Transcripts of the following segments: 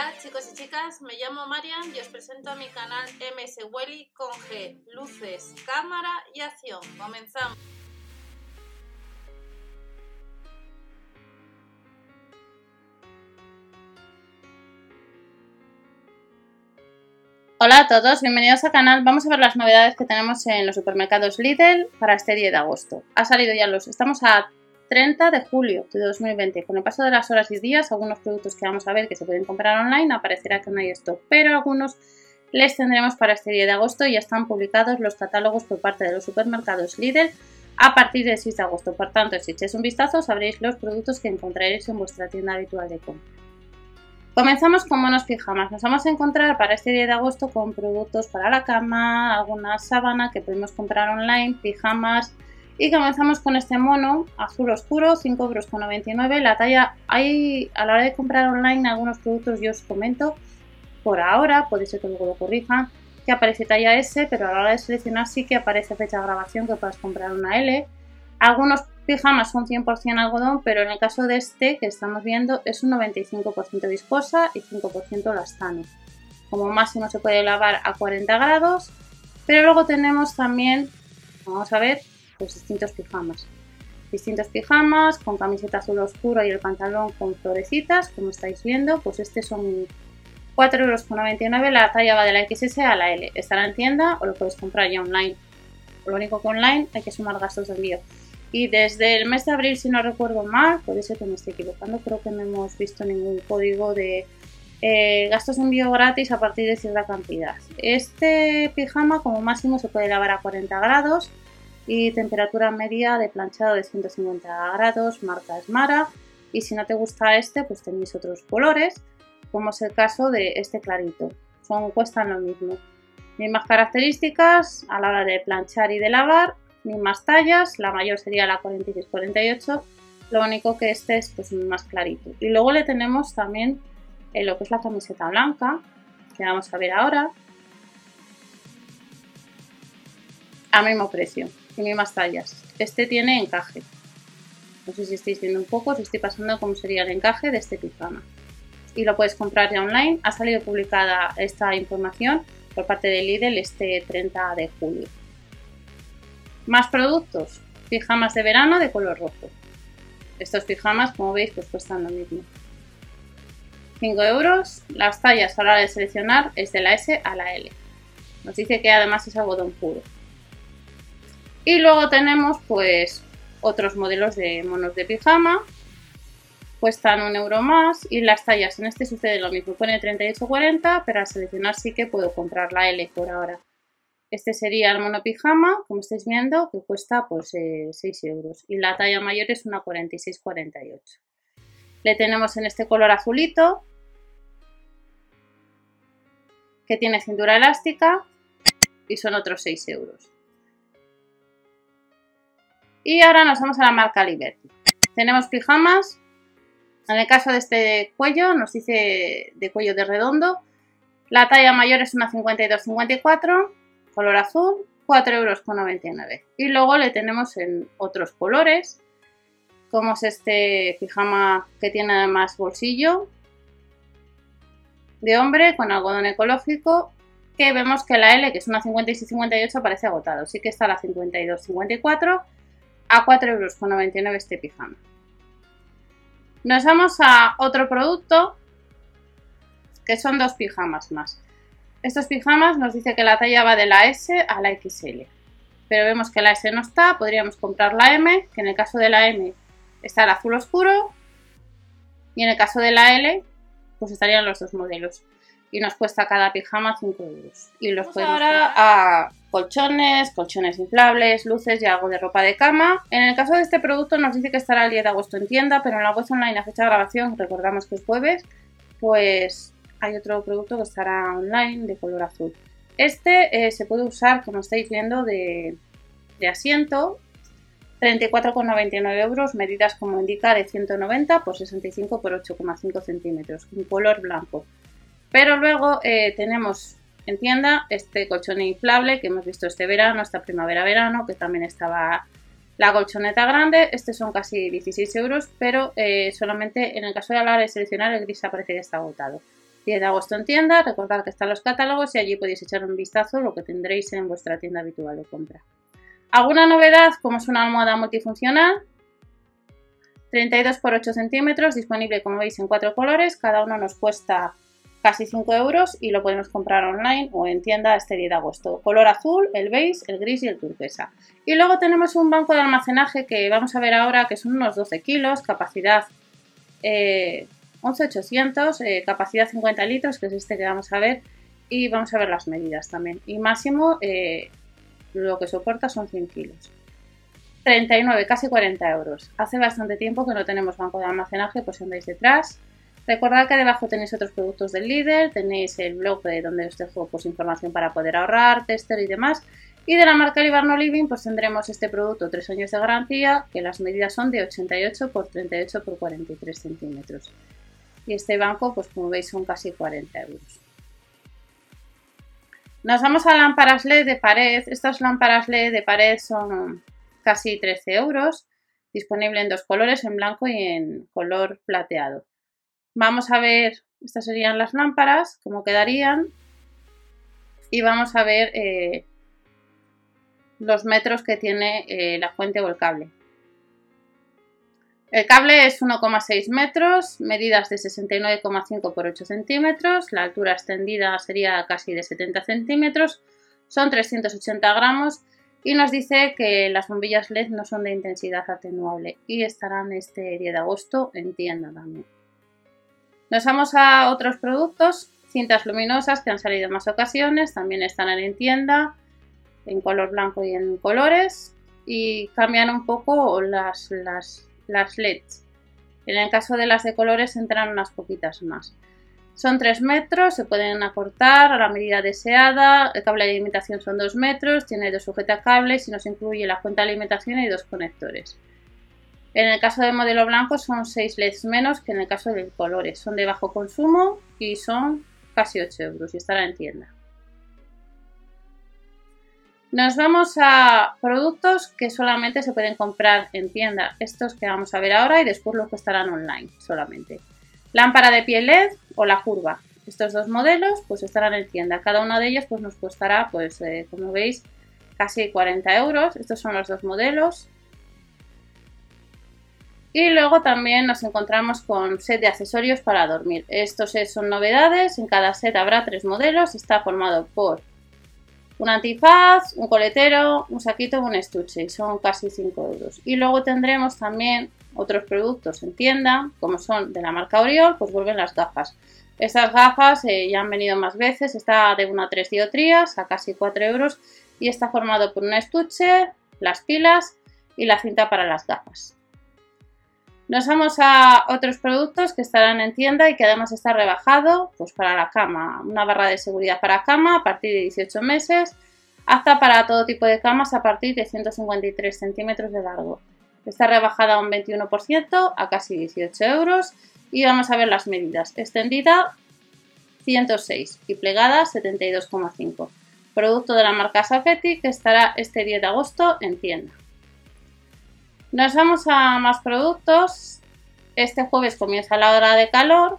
Hola chicos y chicas, me llamo Marian y os presento a mi canal MS Welly con G, luces, cámara y acción. Comenzamos. Hola a todos, bienvenidos al canal. Vamos a ver las novedades que tenemos en los supermercados Lidl para este 10 de agosto. Ha salido ya los... Estamos a 30 de julio de 2020. Con el paso de las horas y días, algunos productos que vamos a ver que se pueden comprar online aparecerá que no hay stock, pero algunos les tendremos para este 10 de agosto y ya están publicados los catálogos por parte de los supermercados Lidl a partir del 6 de agosto. Por tanto, si echéis un vistazo, sabréis los productos que encontraréis en vuestra tienda habitual de compra. Comenzamos con monos pijamas. Nos vamos a encontrar para este día de agosto con productos para la cama, alguna sábana que podemos comprar online, pijamas. Y comenzamos con este mono azul oscuro, 5,99 euros. La talla, hay a la hora de comprar online algunos productos, yo os comento, por ahora, puede ser que luego lo corrijan, que aparece talla S, pero a la hora de seleccionar sí que aparece fecha de grabación que puedas comprar una L. Algunos pijamas son 100% algodón, pero en el caso de este que estamos viendo es un 95% viscosa y 5% lastano. Como máximo se puede lavar a 40 grados, pero luego tenemos también, vamos a ver, pues distintos pijamas. Distintos pijamas con camiseta azul oscuro y el pantalón con florecitas, como estáis viendo, pues este son 4,99 euros, la talla va de la XS a la L. Estará en tienda o lo puedes comprar ya online. Lo único que online hay que sumar gastos de envío. Y desde el mes de abril, si no recuerdo mal, puede ser que me esté equivocando, creo que no hemos visto ningún código de eh, gastos de envío gratis a partir de cierta cantidad. Este pijama como máximo se puede lavar a 40 grados y temperatura media de planchado de 150 grados, marca Esmara. Y si no te gusta este, pues tenéis otros colores, como es el caso de este clarito. Son, cuestan lo mismo. Mismas características a la hora de planchar y de lavar mismas tallas, la mayor sería la 46-48, lo único que este es pues, más clarito. Y luego le tenemos también eh, lo que es la camiseta blanca, que vamos a ver ahora, a mismo precio mismas tallas. Este tiene encaje. No sé si estáis viendo un poco, os estoy pasando cómo sería el encaje de este pijama. Y lo puedes comprar ya online. Ha salido publicada esta información por parte de Lidl este 30 de julio. Más productos. Pijamas de verano de color rojo. Estos pijamas, como veis, pues cuestan lo mismo. 5 euros. Las tallas a la hora de seleccionar es de la S a la L. Nos dice que además es algodón puro. Y luego tenemos pues otros modelos de monos de pijama. Cuestan un euro más y las tallas en este sucede lo mismo. Pone 38,40 pero al seleccionar sí que puedo comprar la L por ahora. Este sería el mono pijama, como estáis viendo, que cuesta pues 6 eh, euros. Y la talla mayor es una 46-48. Le tenemos en este color azulito, que tiene cintura elástica y son otros 6 euros. Y ahora nos vamos a la marca Liberty. Tenemos pijamas. En el caso de este cuello, nos dice de cuello de redondo. La talla mayor es una 52-54 color azul, 4,99 euros. Y luego le tenemos en otros colores, como es este pijama que tiene además bolsillo de hombre con algodón ecológico, que vemos que la L, que es una 56-58, aparece agotado. Sí que está la 52-54 a 4,99 euros este pijama. Nos vamos a otro producto, que son dos pijamas más. Estos pijamas nos dice que la talla va de la S a la XL. Pero vemos que la S no está, podríamos comprar la M, que en el caso de la M está el azul oscuro. Y en el caso de la L, pues estarían los dos modelos. Y nos cuesta cada pijama 5 euros. Y los podemos ahora a colchones, colchones inflables, luces y algo de ropa de cama. En el caso de este producto nos dice que estará el 10 de agosto en tienda, pero en la web online a fecha de grabación, recordamos que es jueves, pues hay otro producto que estará online de color azul. Este eh, se puede usar, como estáis viendo, de, asiento. 34,99 euros, medidas como indica de 190 por 65 por 8,5 centímetros, un color blanco. Pero luego eh, tenemos en tienda este colchón inflable que hemos visto este verano, esta primavera-verano, que también estaba la colchoneta grande. Este son casi 16 euros, pero eh, solamente en el caso de hablar de seleccionar el gris aparece que está agotado. 10 de agosto en tienda, recordad que están los catálogos y allí podéis echar un vistazo lo que tendréis en vuestra tienda habitual de compra. ¿Alguna novedad? Como es una almohada multifuncional, 32 x 8 centímetros, disponible como veis en cuatro colores, cada uno nos cuesta casi 5 euros y lo podemos comprar online o en tienda este 10 de agosto. Color azul, el beige, el gris y el turquesa. Y luego tenemos un banco de almacenaje que vamos a ver ahora que son unos 12 kilos, capacidad eh, 11800, eh, capacidad 50 litros, que es este que vamos a ver, y vamos a ver las medidas también. Y máximo eh, lo que soporta son 100 kilos. 39, casi 40 euros. Hace bastante tiempo que no tenemos banco de almacenaje, pues andáis detrás. Recordad que debajo tenéis otros productos del líder, tenéis el blog de donde os dejo pues, información para poder ahorrar, tester y demás. Y de la marca Libarno Living pues tendremos este producto 3 años de garantía, que las medidas son de 88 x 38 x 43 centímetros. Y este banco pues como veis son casi 40 euros. Nos vamos a lámparas LED de pared. Estas lámparas LED de pared son casi 13 euros, disponible en dos colores, en blanco y en color plateado. Vamos a ver, estas serían las lámparas, cómo quedarían. Y vamos a ver eh, los metros que tiene eh, la fuente o el cable. El cable es 1,6 metros, medidas de 69,5 por 8 centímetros, la altura extendida sería casi de 70 centímetros, son 380 gramos y nos dice que las bombillas LED no son de intensidad atenuable y estarán este 10 de agosto en tienda también. Nos vamos a otros productos, cintas luminosas que han salido en más ocasiones, también están en tienda, en color blanco y en colores, y cambian un poco las, las, las LEDs. En el caso de las de colores entran unas poquitas más. Son 3 metros, se pueden acortar a la medida deseada, el cable de alimentación son 2 metros, tiene dos sujetacables y nos incluye la fuente de alimentación y dos conectores. En el caso del modelo blanco son 6 LEDs menos que en el caso de colores. Son de bajo consumo y son casi 8 euros y estará en tienda. Nos vamos a productos que solamente se pueden comprar en tienda. Estos que vamos a ver ahora y después los que estarán online solamente. Lámpara de piel LED o la curva. Estos dos modelos pues estarán en tienda. Cada uno de ellos pues nos costará pues eh, como veis casi 40 euros. Estos son los dos modelos. Y luego también nos encontramos con set de accesorios para dormir. Estos son novedades, en cada set habrá tres modelos, está formado por un antifaz, un coletero, un saquito y un estuche, son casi 5 euros. Y luego tendremos también otros productos en tienda, como son de la marca Oriol, pues vuelven las gafas. Estas gafas eh, ya han venido más veces, está de 1 a 3 diotrías a casi 4 euros y está formado por un estuche, las pilas y la cinta para las gafas. Nos vamos a otros productos que estarán en tienda y que además está rebajado pues para la cama. Una barra de seguridad para cama a partir de 18 meses, apta para todo tipo de camas a partir de 153 centímetros de largo. Está rebajada un 21% a casi 18 euros y vamos a ver las medidas. Extendida 106 y plegada 72,5. Producto de la marca Safety que estará este 10 de agosto en tienda. Nos vamos a más productos. Este jueves comienza la hora de calor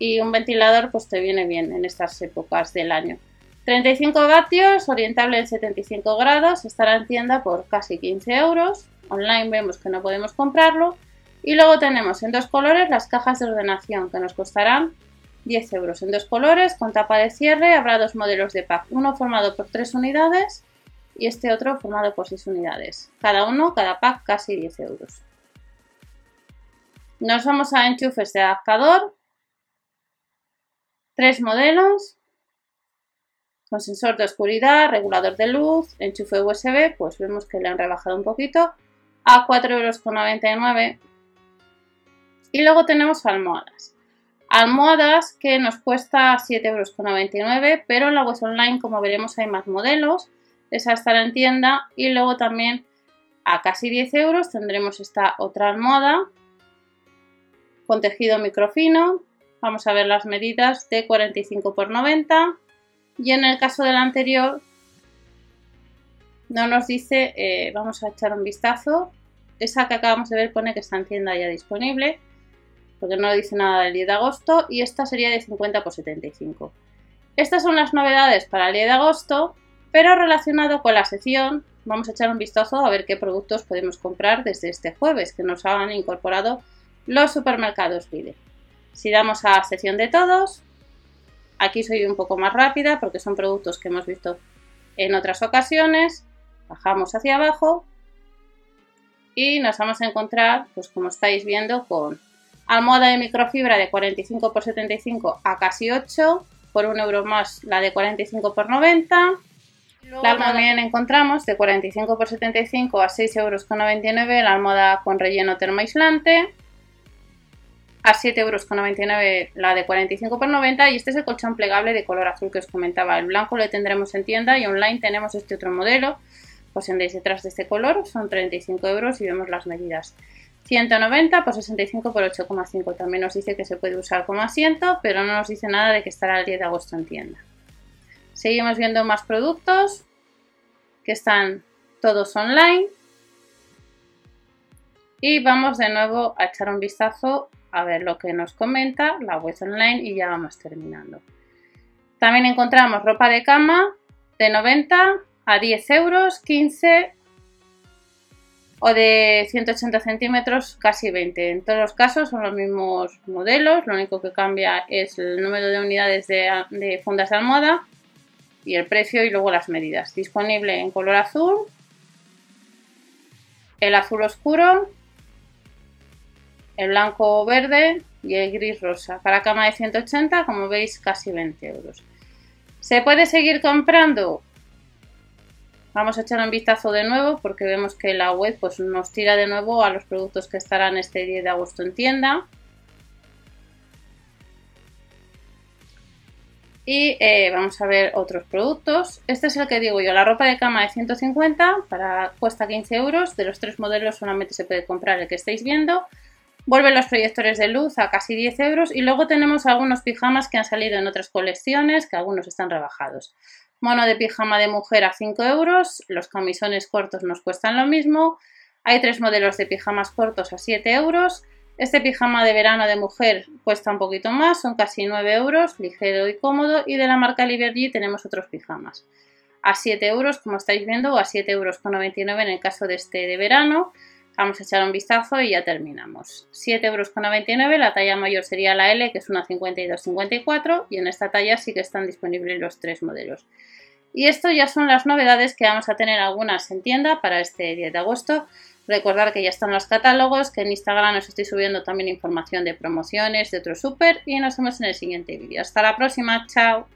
y un ventilador pues te viene bien en estas épocas del año. 35 vatios, orientable en 75 grados, estará en tienda por casi 15 euros. Online vemos que no podemos comprarlo. Y luego tenemos en dos colores las cajas de ordenación que nos costarán 10 euros. En dos colores con tapa de cierre habrá dos modelos de pack, uno formado por tres unidades y este otro formado por 6 unidades. Cada uno, cada pack, casi 10 euros. Nos vamos a enchufes de adaptador. Tres modelos. Con sensor de oscuridad, regulador de luz, enchufe USB, pues vemos que le han rebajado un poquito a 4,99 euros. Y luego tenemos almohadas. Almohadas que nos cuesta 7,99 euros, pero en la web online, como veremos, hay más modelos esa estará en tienda y luego también a casi 10 euros tendremos esta otra almohada con tejido microfino. Vamos a ver las medidas de 45 por 90 y en el caso del anterior no nos dice, eh, vamos a echar un vistazo, esa que acabamos de ver pone que está en tienda ya disponible porque no dice nada del 10 de agosto, y esta sería de 50 por 75. Estas son las novedades para el 10 de agosto, pero relacionado con la sección, vamos a echar un vistazo a ver qué productos podemos comprar desde este jueves, que nos han incorporado los supermercados Lidl. Si damos a sección de todos, aquí soy un poco más rápida porque son productos que hemos visto en otras ocasiones. Bajamos hacia abajo y nos vamos a encontrar, pues como estáis viendo, con almohada de microfibra de 45 x 75 a casi 8, por un euro más la de 45 x 90. La almohada también encontramos de 45 x 75 a 6,99 euros la almohada con relleno termoaislante. A 7,99 euros la de 45 x 90 y este es el colchón plegable de color azul que os comentaba. El blanco lo tendremos en tienda y online tenemos este otro modelo pues en detrás de este color son 35 euros y vemos las medidas. 190 por 65 por 8,5. También nos dice que se puede usar como asiento, pero no nos dice nada de que estará el 10 de agosto en tienda. Seguimos viendo más productos que están todos online. Y vamos de nuevo a echar un vistazo a ver lo que nos comenta la web online y ya vamos terminando. También encontramos ropa de cama de 90 a 10 euros, 15 o de 180 centímetros, casi 20. En todos los casos son los mismos modelos, lo único que cambia es el número de unidades de, fundas de almohada y el precio y luego las medidas. Disponible en color azul, el azul oscuro, el blanco verde y el gris rosa. Para cama de 180, como veis, casi 20 euros. ¿Se puede seguir comprando? Vamos a echar un vistazo de nuevo porque vemos que la web pues, nos tira de nuevo a los productos que estarán este 10 de agosto en tienda. Y eh, vamos a ver otros productos. Este es el que digo yo, la ropa de cama de 150, para, cuesta 15 euros. De los tres modelos solamente se puede comprar el que estáis viendo. Vuelven los proyectores de luz a casi 10 euros. Y luego tenemos algunos pijamas que han salido en otras colecciones, que algunos están rebajados. Mono de pijama de mujer a 5 euros. Los camisones cortos nos cuestan lo mismo. Hay tres modelos de pijamas cortos a 7 euros. Este pijama de verano de mujer cuesta un poquito más, son casi 9 euros, ligero y cómodo. Y de la marca Liberty tenemos otros pijamas a 7 euros, como estáis viendo, o a 7 euros con 99 en el caso de este de verano. Vamos a echar un vistazo y ya terminamos. 7,99 euros, la talla mayor sería la L, que es una 52-54, y en esta talla sí que están disponibles los tres modelos. Y esto ya son las novedades que vamos a tener algunas en tienda para este 10 de agosto. Recordar que ya están los catálogos, que en Instagram os estoy subiendo también información de promociones de otro super y nos vemos en el siguiente vídeo. Hasta la próxima, chao.